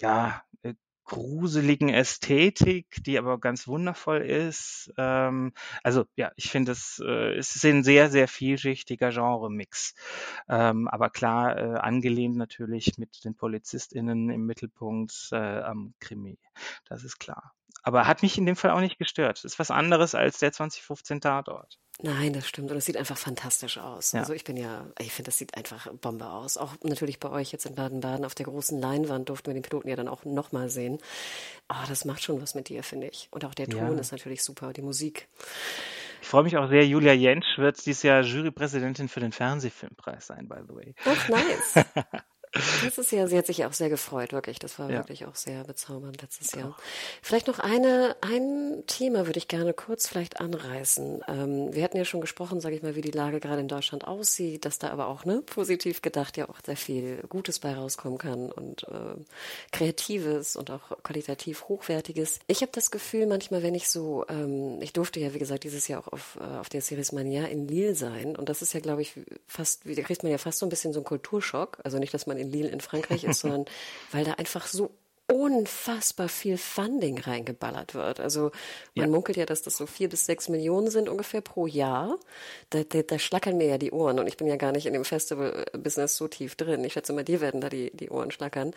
ja, äh, gruseligen Ästhetik, die aber ganz wundervoll ist. Ähm, also ja, ich finde es, äh, es ist ein sehr, sehr vielschichtiger Genre-Mix. Ähm, aber klar, äh, angelehnt natürlich mit den PolizistInnen im Mittelpunkt äh, am Krimi. Das ist klar. Aber hat mich in dem Fall auch nicht gestört. Das ist was anderes als der 2015 Tatort. Nein, das stimmt. Und es sieht einfach fantastisch aus. Ja. Also ich bin ja, ich finde, das sieht einfach Bombe aus. Auch natürlich bei euch jetzt in Baden-Baden auf der großen Leinwand durften wir den Piloten ja dann auch nochmal sehen. Oh, das macht schon was mit dir, finde ich. Und auch der Ton ja. ist natürlich super, die Musik. Ich freue mich auch sehr. Julia Jentsch wird dieses Jahr Jurypräsidentin für den Fernsehfilmpreis sein, by the way. Ach, nice. Das ist ja, sie hat sich ja auch sehr gefreut, wirklich. Das war ja. wirklich auch sehr bezaubernd letztes Jahr. Vielleicht noch eine, ein Thema würde ich gerne kurz vielleicht anreißen. Ähm, wir hatten ja schon gesprochen, sage ich mal, wie die Lage gerade in Deutschland aussieht, dass da aber auch, ne, positiv gedacht ja auch sehr viel Gutes bei rauskommen kann und äh, Kreatives und auch qualitativ Hochwertiges. Ich habe das Gefühl, manchmal, wenn ich so, ähm, ich durfte ja, wie gesagt, dieses Jahr auch auf, äh, auf der Series Mania in Lille sein und das ist ja, glaube ich, fast, da kriegt man ja fast so ein bisschen so einen Kulturschock. Also nicht, dass man in Lille in Frankreich ist, sondern weil da einfach so unfassbar viel Funding reingeballert wird. Also man ja. munkelt ja, dass das so vier bis sechs Millionen sind ungefähr pro Jahr. Da, da, da schlackern mir ja die Ohren und ich bin ja gar nicht in dem Festival-Business so tief drin. Ich schätze mal, dir werden da die, die Ohren schlackern.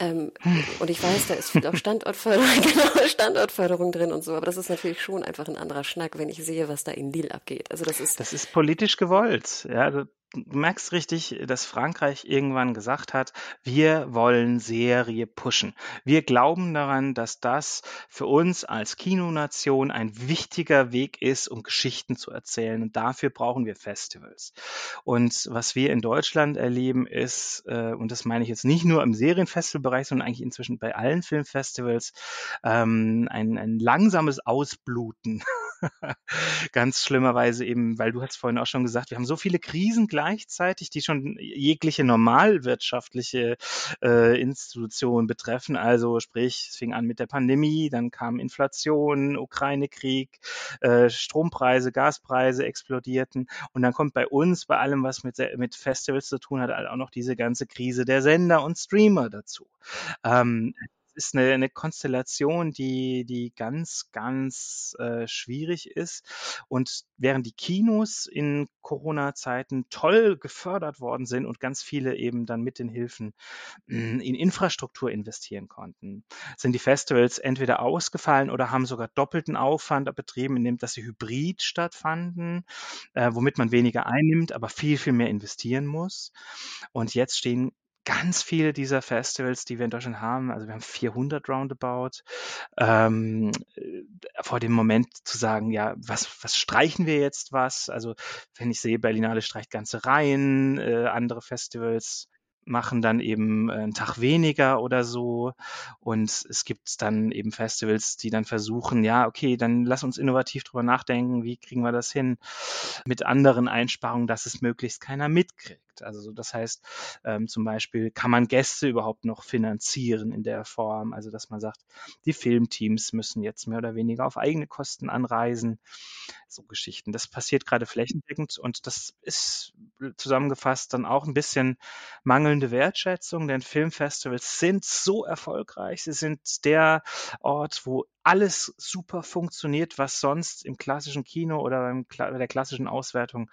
Ähm, und ich weiß, da ist viel auch Standortförderung, genau, Standortförderung drin und so, aber das ist natürlich schon einfach ein anderer Schnack, wenn ich sehe, was da in Lille abgeht. Also das ist das ist politisch gewollt. Ja, also du merkst richtig, dass Frankreich irgendwann gesagt hat, wir wollen Serie pushen. Wir glauben daran, dass das für uns als Kinonation ein wichtiger Weg ist, um Geschichten zu erzählen. Und dafür brauchen wir Festivals. Und was wir in Deutschland erleben ist, äh, und das meine ich jetzt nicht nur im Serienfestivalbereich, sondern eigentlich inzwischen bei allen Filmfestivals, ähm, ein, ein langsames Ausbluten. Ganz schlimmerweise eben, weil du hast vorhin auch schon gesagt, wir haben so viele Krisen gleich gleichzeitig, die schon jegliche normalwirtschaftliche äh, Institution betreffen. Also sprich, es fing an mit der Pandemie, dann kam Inflation, Ukraine-Krieg, äh, Strompreise, Gaspreise explodierten und dann kommt bei uns, bei allem, was mit, mit Festivals zu tun hat, auch noch diese ganze Krise der Sender und Streamer dazu. Ähm, ist eine, eine Konstellation, die, die ganz, ganz äh, schwierig ist. Und während die Kinos in Corona-Zeiten toll gefördert worden sind und ganz viele eben dann mit den Hilfen hm, in Infrastruktur investieren konnten, sind die Festivals entweder ausgefallen oder haben sogar doppelten Aufwand betrieben, indem dass sie hybrid stattfanden, äh, womit man weniger einnimmt, aber viel, viel mehr investieren muss. Und jetzt stehen ganz viele dieser Festivals, die wir in Deutschland haben, also wir haben 400 roundabout, ähm, äh, vor dem Moment zu sagen, ja, was, was streichen wir jetzt was? Also wenn ich sehe, Berlinale streicht ganze Reihen, äh, andere Festivals machen dann eben äh, einen Tag weniger oder so. Und es gibt dann eben Festivals, die dann versuchen, ja, okay, dann lass uns innovativ drüber nachdenken, wie kriegen wir das hin mit anderen Einsparungen, dass es möglichst keiner mitkriegt. Markt. Also das heißt, ähm, zum Beispiel kann man Gäste überhaupt noch finanzieren in der Form, also dass man sagt, die Filmteams müssen jetzt mehr oder weniger auf eigene Kosten anreisen, so Geschichten. Das passiert gerade flächendeckend und das ist zusammengefasst dann auch ein bisschen mangelnde Wertschätzung, denn Filmfestivals sind so erfolgreich, sie sind der Ort, wo alles super funktioniert, was sonst im klassischen Kino oder bei der klassischen Auswertung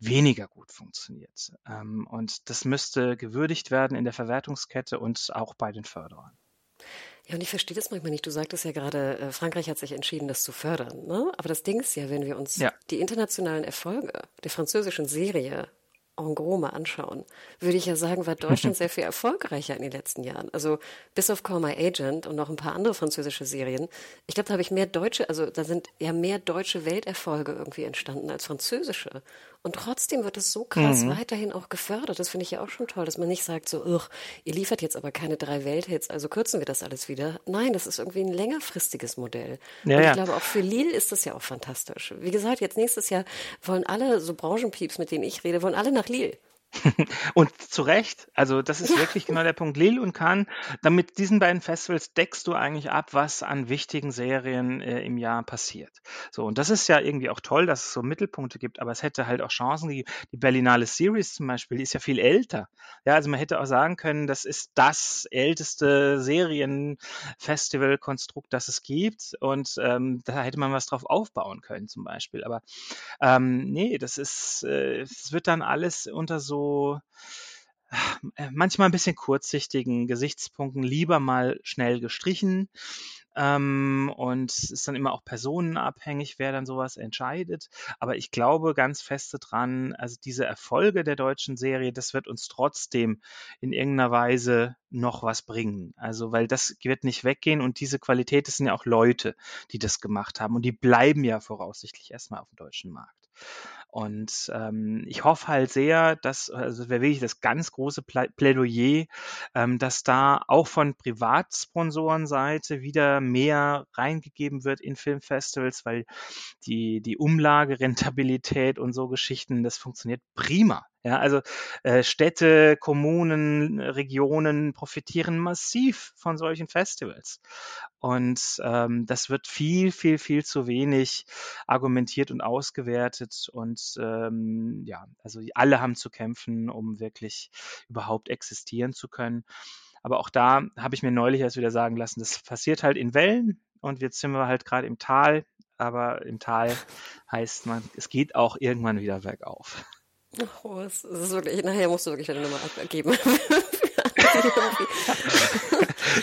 weniger gut funktioniert. Ähm, und das müsste gewürdigt werden in der Verwertungskette und auch bei den Förderern. Ja, und ich verstehe das manchmal nicht. Du sagtest ja gerade, äh, Frankreich hat sich entschieden, das zu fördern. Ne? Aber das Ding ist ja, wenn wir uns ja. die internationalen Erfolge der französischen Serie en gros mal anschauen, würde ich ja sagen, war Deutschland sehr viel erfolgreicher in den letzten Jahren. Also bis auf Call My Agent und noch ein paar andere französische Serien. Ich glaube, da habe ich mehr deutsche, also da sind ja mehr deutsche Welterfolge irgendwie entstanden als französische. Und trotzdem wird es so krass mhm. weiterhin auch gefördert. Das finde ich ja auch schon toll, dass man nicht sagt so, ihr liefert jetzt aber keine drei Welthits, also kürzen wir das alles wieder. Nein, das ist irgendwie ein längerfristiges Modell. Ja, und ich ja. glaube, auch für Lille ist das ja auch fantastisch. Wie gesagt, jetzt nächstes Jahr wollen alle so Branchenpieps, mit denen ich rede, wollen alle nach Lille. Und zu Recht, also das ist ja. wirklich genau der Punkt. Lille und Cannes, damit diesen beiden Festivals deckst du eigentlich ab, was an wichtigen Serien äh, im Jahr passiert. So, und das ist ja irgendwie auch toll, dass es so Mittelpunkte gibt, aber es hätte halt auch Chancen gegeben. Die Berlinale Series zum Beispiel, die ist ja viel älter. Ja, also man hätte auch sagen können, das ist das älteste Serienfestival-Konstrukt, das es gibt. Und ähm, da hätte man was drauf aufbauen können, zum Beispiel. Aber ähm, nee, das ist, äh, es wird dann alles unter so äh, manchmal ein bisschen kurzsichtigen Gesichtspunkten lieber mal schnell gestrichen. Ähm, und es ist dann immer auch personenabhängig, wer dann sowas entscheidet. Aber ich glaube ganz feste dran, also diese Erfolge der deutschen Serie, das wird uns trotzdem in irgendeiner Weise noch was bringen. Also, weil das wird nicht weggehen und diese Qualität, das sind ja auch Leute, die das gemacht haben und die bleiben ja voraussichtlich erstmal auf dem deutschen Markt. Und ähm, ich hoffe halt sehr, dass, also wäre wirklich das ganz große Plädoyer, ähm, dass da auch von Privatsponsorenseite wieder mehr reingegeben wird in Filmfestivals, weil die, die Umlage, Rentabilität und so Geschichten, das funktioniert prima. Ja, also äh, Städte, Kommunen, Regionen profitieren massiv von solchen Festivals. Und ähm, das wird viel, viel, viel zu wenig argumentiert und ausgewertet. Und ähm, ja, also alle haben zu kämpfen, um wirklich überhaupt existieren zu können. Aber auch da habe ich mir neulich erst wieder sagen lassen, das passiert halt in Wellen und jetzt sind wir halt gerade im Tal. Aber im Tal heißt man, es geht auch irgendwann wieder bergauf. Oh, es ist wirklich, nachher musst du wirklich deine Nummer abgeben.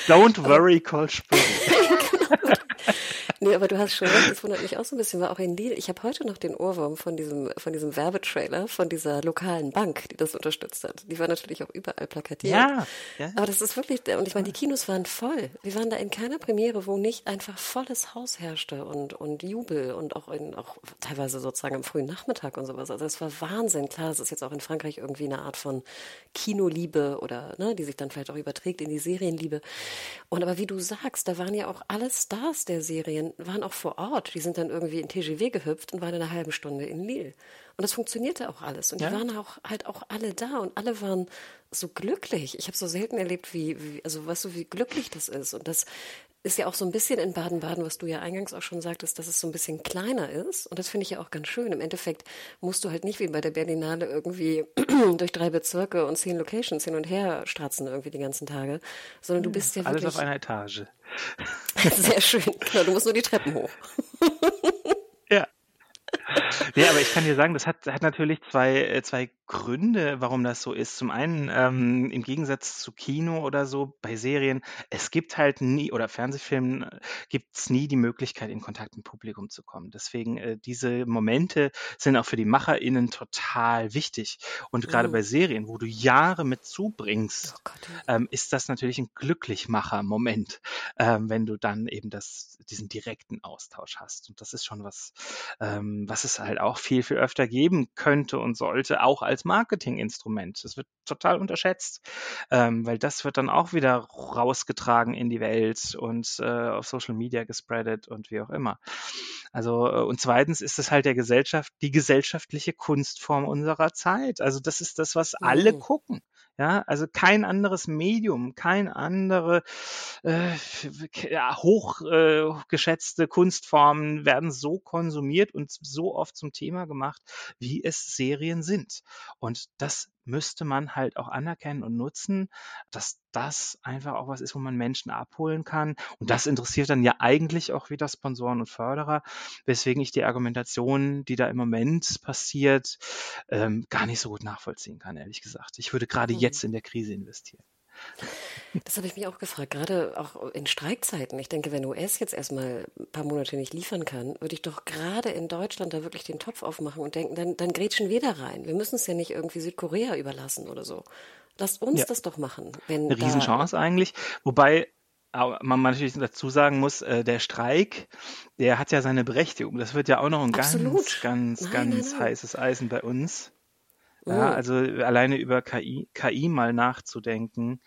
Don't worry, Cold Spring. Nee, aber du hast schon recht, das wundert mich auch so ein bisschen, war auch in Lille. Ich habe heute noch den Ohrwurm von diesem, von diesem Werbetrailer von dieser lokalen Bank, die das unterstützt hat. Die war natürlich auch überall plakatiert. Ja, ja. Aber das ist wirklich, und ich meine, die Kinos waren voll. Wir waren da in keiner Premiere, wo nicht einfach volles Haus herrschte und, und Jubel und auch in, auch teilweise sozusagen am frühen Nachmittag und sowas. Also es war Wahnsinn. Klar, es ist jetzt auch in Frankreich irgendwie eine Art von Kinoliebe oder, ne, die sich dann vielleicht auch überträgt in die Serienliebe. Und aber wie du sagst, da waren ja auch alle Stars der Serien waren auch vor Ort. Die sind dann irgendwie in TGW gehüpft und waren in einer halben Stunde in Lille. Und das funktionierte auch alles. Und ja. die waren auch halt auch alle da und alle waren so glücklich. Ich habe so selten erlebt, wie, wie, also weißt du, wie glücklich das ist. Und das ist ja auch so ein bisschen in Baden-Baden, was du ja eingangs auch schon sagtest, dass es so ein bisschen kleiner ist. Und das finde ich ja auch ganz schön. Im Endeffekt musst du halt nicht wie bei der Berlinale irgendwie durch drei Bezirke und zehn Locations hin und her stratzen irgendwie die ganzen Tage, sondern du bist ja Alles wirklich... auf einer Etage. Sehr schön. Genau, du musst nur die Treppen hoch. ja. Ja, aber ich kann dir sagen, das hat, hat natürlich zwei, äh, zwei Gründe, warum das so ist. Zum einen, ähm, im Gegensatz zu Kino oder so, bei Serien, es gibt halt nie, oder Fernsehfilmen, äh, gibt's nie die Möglichkeit, in Kontakt mit Publikum zu kommen. Deswegen, äh, diese Momente sind auch für die MacherInnen total wichtig. Und gerade mhm. bei Serien, wo du Jahre mit zubringst, oh Gott, ähm, ist das natürlich ein Glücklichmacher-Moment, ähm, wenn du dann eben das, diesen direkten Austausch hast. Und das ist schon was, ähm, was es halt auch viel, viel öfter geben könnte und sollte, auch als Marketinginstrument. Das wird total unterschätzt, ähm, weil das wird dann auch wieder rausgetragen in die Welt und äh, auf Social Media gespreadet und wie auch immer. Also äh, und zweitens ist es halt der Gesellschaft die gesellschaftliche Kunstform unserer Zeit. Also das ist das, was alle Mhm. gucken. Ja, also kein anderes Medium, kein andere äh, ja, hoch äh, Kunstformen werden so konsumiert und so oft zum Thema gemacht, wie es Serien sind. Und das müsste man halt auch anerkennen und nutzen, dass das einfach auch was ist, wo man Menschen abholen kann. Und das interessiert dann ja eigentlich auch wieder Sponsoren und Förderer, weswegen ich die Argumentation, die da im Moment passiert, ähm, gar nicht so gut nachvollziehen kann, ehrlich gesagt. Ich würde gerade Mhm. jetzt in der Krise investieren. Das habe ich mich auch gefragt, gerade auch in Streikzeiten. Ich denke, wenn US jetzt erstmal ein paar Monate nicht liefern kann, würde ich doch gerade in Deutschland da wirklich den Topf aufmachen und denken, dann, dann grätschen wir da rein. Wir müssen es ja nicht irgendwie Südkorea überlassen oder so. Lasst uns Ja. das doch machen. Wenn Eine Riesenchance eigentlich. Wobei man natürlich dazu sagen muss, äh, der Streik, der hat ja seine Berechtigung. Das wird ja auch noch ein Absolut. ganz, ganz, Nein, ganz nein, nein. heißes Eisen bei uns. Ja, Mm. also alleine über KI, KI mal nachzudenken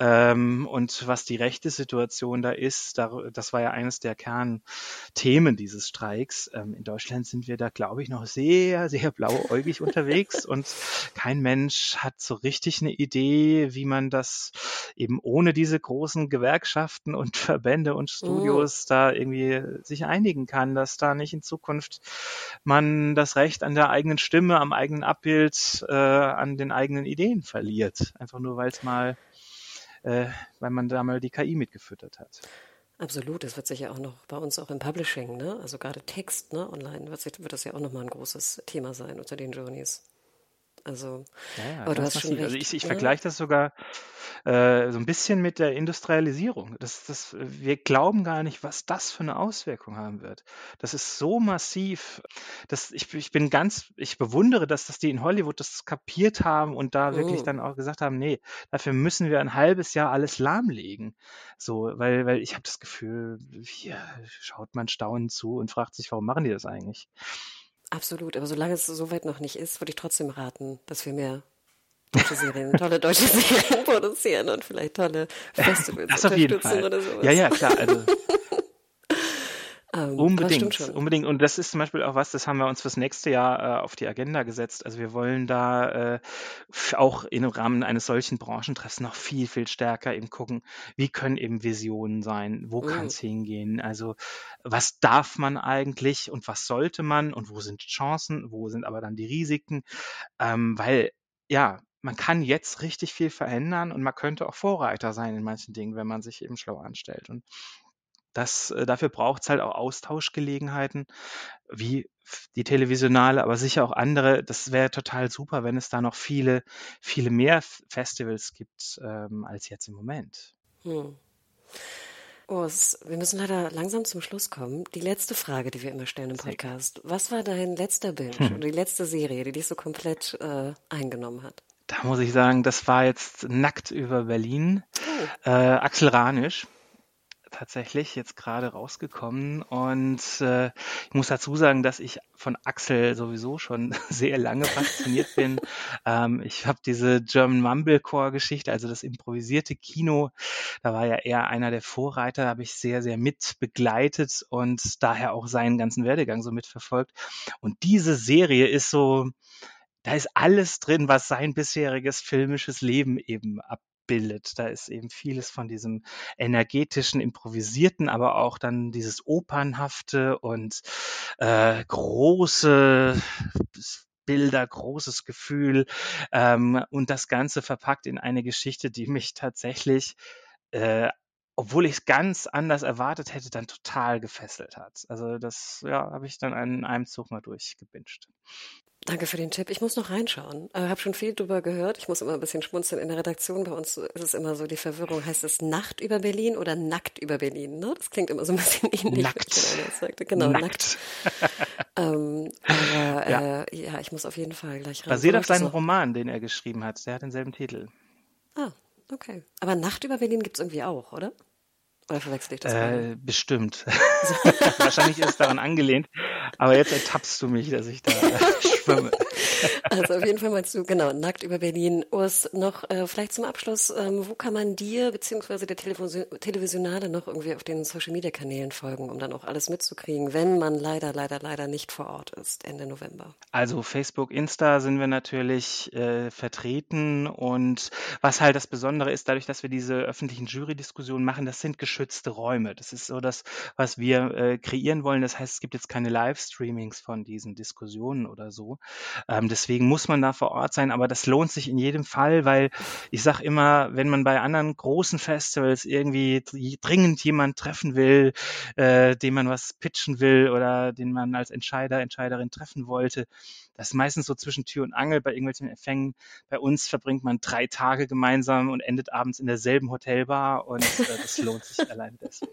ähm, und was die rechte Situation da ist, da, das war ja eines der Kernthemen dieses Streiks. Ähm, in Deutschland sind wir da, glaube ich, noch sehr, sehr blauäugig unterwegs und kein Mensch hat so richtig eine Idee, wie man das eben ohne diese großen Gewerkschaften und Verbände und Studios da irgendwie sich einigen kann, dass da nicht in Zukunft man das Recht an der eigenen Stimme, am eigenen Abbild, äh, an den eigenen Ideen verliert. Einfach nur, weil es mal, äh, weil man da mal die KI mitgefüttert hat. Absolut, das wird sich ja auch noch bei uns auch im Publishing, ne? Also gerade Text, ne, online wird, sich- wird das ja auch nochmal ein großes Thema sein unter den Journeys. Also, Ja, ja, aber du hast schon massiv. recht. Also ich, ich ne? vergleiche das sogar äh, so ein bisschen mit der Industrialisierung. Das, das, wir glauben gar nicht, was das für eine Auswirkung haben wird. Das ist so massiv. Das, ich, ich bin ganz, ich bewundere, dass das die in Hollywood das kapiert haben und da wirklich Mhm. dann auch gesagt haben, nee, dafür müssen wir ein halbes Jahr alles lahmlegen. So, weil, weil ich habe das Gefühl, hier schaut man staunend zu und fragt sich, warum machen die das eigentlich? Absolut, aber solange es so weit noch nicht ist, würde ich trotzdem raten, dass wir mehr deutsche Serien, tolle deutsche Serien produzieren und vielleicht tolle Festivals Das auf jeden Fall. oder sowas. Ja, ja, klar. Also Ähm, Unbedingt, unbedingt. Und das ist zum Beispiel auch was, das haben wir uns fürs nächste Jahr äh, auf die Agenda gesetzt. Also wir wollen da äh, auch im Rahmen eines solchen Branchentreffs noch viel, viel stärker eben gucken, wie können eben Visionen sein, wo kann Mhm. es hingehen, also was darf man eigentlich und was sollte man und wo sind Chancen, wo sind aber dann die Risiken, ähm, weil ja, man kann jetzt richtig viel verändern und man könnte auch Vorreiter sein in manchen Dingen, wenn man sich eben schlau anstellt. Und das, äh, dafür braucht es halt auch Austauschgelegenheiten, wie die Televisionale, aber sicher auch andere. Das wäre total super, wenn es da noch viele, viele mehr Festivals gibt ähm, als jetzt im Moment. Hm. Oh, es, wir müssen leider langsam zum Schluss kommen. Die letzte Frage, die wir immer stellen im Podcast. Was war dein letzter Binge Hm. oder die letzte Serie, die dich so komplett äh, eingenommen hat? Da muss ich sagen, das war jetzt nackt über Berlin. Oh. Äh, Axel Ranisch, tatsächlich jetzt gerade rausgekommen. Und äh, ich muss dazu sagen, dass ich von Axel sowieso schon sehr lange fasziniert bin. Ähm, ich habe diese German Mumblecore-Geschichte, also das improvisierte Kino, da war ja er einer der Vorreiter, habe ich sehr, sehr mit begleitet und daher auch seinen ganzen Werdegang so mitverfolgt. Und diese Serie ist so, da ist alles drin, was sein bisheriges filmisches Leben eben abbildet. Da ist eben vieles von diesem energetischen, improvisierten, aber auch dann dieses opernhafte und äh, große Bilder, großes Gefühl ähm, und das Ganze verpackt in eine Geschichte, die mich tatsächlich äh, obwohl ich es ganz anders erwartet hätte, dann total gefesselt hat. Also das ja, habe ich dann in einem Zug mal durchgebinged. Danke für den Tipp. Ich muss noch reinschauen. Ich habe schon viel drüber gehört. Ich muss immer ein bisschen schmunzeln. In der Redaktion bei uns ist es immer so die Verwirrung. Heißt es Nacht über Berlin oder Nackt über Berlin? Ne? Das klingt immer so ein bisschen ähnlich. Nackt. sagte. Genau, nackt. Nackt. Ähm, aber Ja. äh, ja, ich muss auf jeden Fall gleich rein. Basiert auf seinem? Roman, den er geschrieben hat. Der hat denselben Titel. Ah, okay. Aber Nacht über Berlin gibt's irgendwie auch, oder? Oder verwechsel ich das? Äh, bestimmt. Wahrscheinlich ist es daran angelehnt. Aber jetzt ertappst du mich, dass ich da schwimme. Also auf jeden Fall meinst du, genau, nackt über Berlin. Urs, noch äh, vielleicht zum Abschluss, ähm, wo kann man dir beziehungsweise der Television Televisionale noch irgendwie auf den Social-Media-Kanälen folgen, um dann auch alles mitzukriegen, wenn man leider, leider, leider nicht vor Ort ist, Ende November? Also Facebook, Insta sind wir natürlich äh, vertreten und was halt das Besondere ist, dadurch, dass wir diese öffentlichen Jury-Diskussionen machen, das sind geschützte Räume. Das ist so das, was wir äh, kreieren wollen. Das heißt, es gibt jetzt keine Livestreamings von diesen Diskussionen oder so. Ähm, deswegen muss man da vor Ort sein, aber das lohnt sich in jedem Fall, weil ich sage immer, wenn man bei anderen großen Festivals irgendwie dringend jemand treffen will, äh, dem man was pitchen will oder den man als Entscheider, Entscheiderin treffen wollte, das ist meistens so zwischen Tür und Angel bei irgendwelchen Empfängen. Bei uns verbringt man drei Tage gemeinsam und endet abends in derselben Hotelbar und äh, das lohnt sich allein deswegen.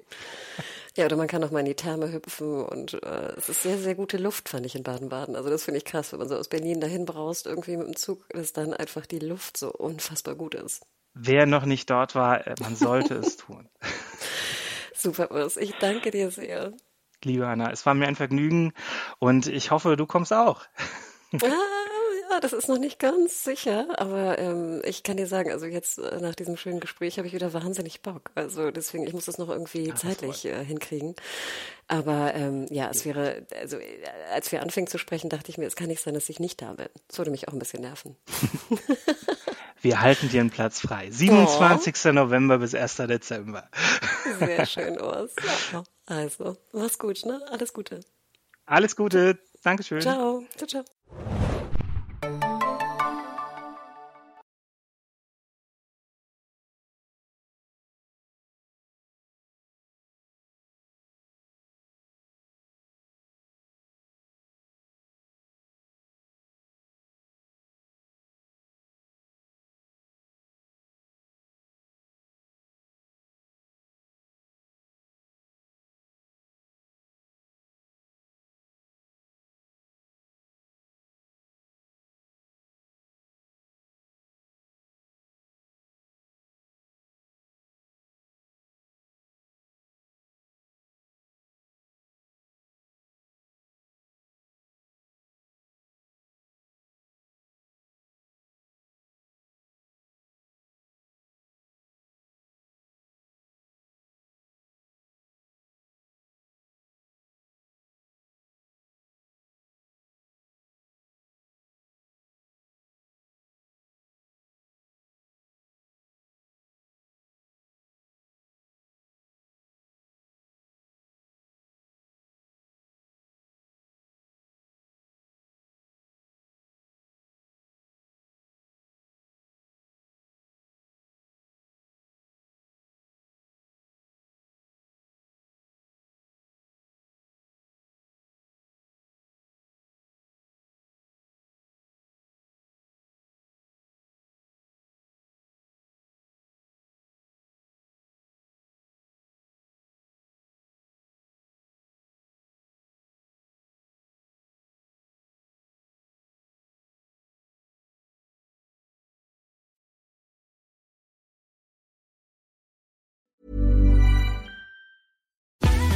Ja, oder man kann auch mal in die Therme hüpfen und äh, es ist sehr, sehr gute Luft, fand ich in Baden-Baden. Also das finde ich krass, wenn man so aus Berlin dahin braust, irgendwie mit dem Zug, dass dann einfach die Luft so unfassbar gut ist. Wer noch nicht dort war, äh, man sollte es tun. Super, Urs. Ich danke dir sehr. Liebe Anna, es war mir ein Vergnügen und ich hoffe, du kommst auch. Ah, ja, das ist noch nicht ganz sicher, aber ähm, ich kann dir sagen, also jetzt äh, nach diesem schönen Gespräch habe ich wieder wahnsinnig Bock. Also deswegen, ich muss das noch irgendwie ja, zeitlich äh, hinkriegen. Aber ähm, ja, es wäre, also äh, als wir anfingen zu sprechen, dachte ich mir, es kann nicht sein, dass ich nicht da bin. Das würde mich auch ein bisschen nerven. Wir halten dir einen Platz frei. 27. Oh. November bis 1. Dezember. Sehr schön, Urs. Also, mach's gut, ne? Alles Gute. Alles Gute. Dankeschön. Ciao. Ciao, ciao.